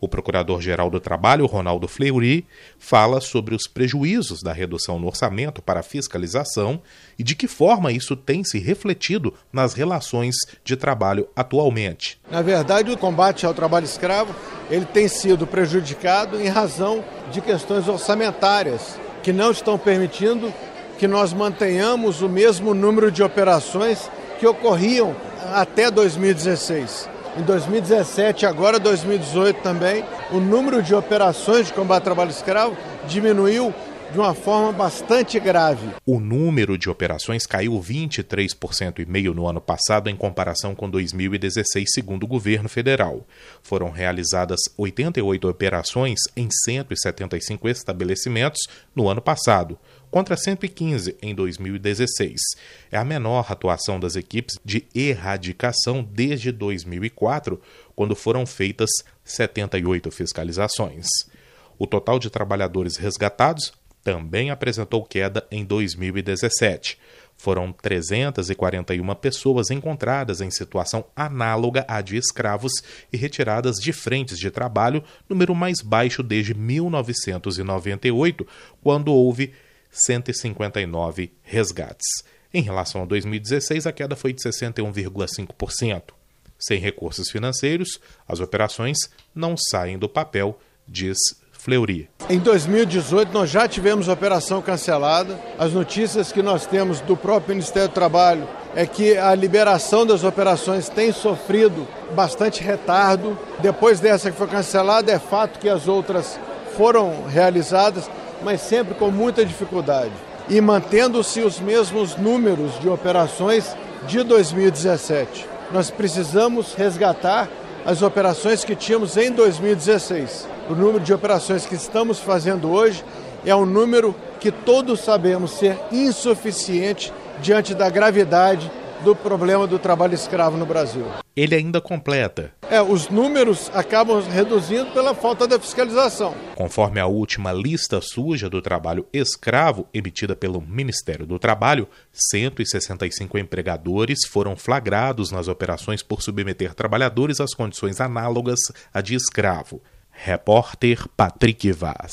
O Procurador-Geral do Trabalho, Ronaldo Fleury, fala sobre os prejuízos da redução no orçamento para a fiscalização e de que forma isso tem se refletido nas relações de trabalho atualmente. Na verdade, o combate ao trabalho escravo ele tem sido prejudicado em razão de questões orçamentárias que não estão permitindo que nós mantenhamos o mesmo número de operações que ocorriam até 2016. Em 2017, agora 2018 também, o número de operações de combate ao trabalho escravo diminuiu de uma forma bastante grave. O número de operações caiu 23% e meio no ano passado em comparação com 2016, segundo o governo federal. Foram realizadas 88 operações em 175 estabelecimentos no ano passado, contra 115 em 2016. É a menor atuação das equipes de erradicação desde 2004, quando foram feitas 78 fiscalizações. O total de trabalhadores resgatados também apresentou queda em 2017. Foram 341 pessoas encontradas em situação análoga à de escravos e retiradas de frentes de trabalho, número mais baixo desde 1998, quando houve 159 resgates. Em relação a 2016, a queda foi de 61,5%. Sem recursos financeiros, as operações não saem do papel, diz Fleury. Em 2018, nós já tivemos operação cancelada. As notícias que nós temos do próprio Ministério do Trabalho é que a liberação das operações tem sofrido bastante retardo. Depois dessa que foi cancelada, é fato que as outras foram realizadas, mas sempre com muita dificuldade. E mantendo-se os mesmos números de operações de 2017. Nós precisamos resgatar as operações que tínhamos em 2016. O número de operações que estamos fazendo hoje é um número que todos sabemos ser insuficiente diante da gravidade do problema do trabalho escravo no Brasil. Ele ainda completa. É, os números acabam reduzindo pela falta da fiscalização. Conforme a última lista suja do trabalho escravo emitida pelo Ministério do Trabalho, 165 empregadores foram flagrados nas operações por submeter trabalhadores às condições análogas à de escravo. Repórter Patrick Vaz.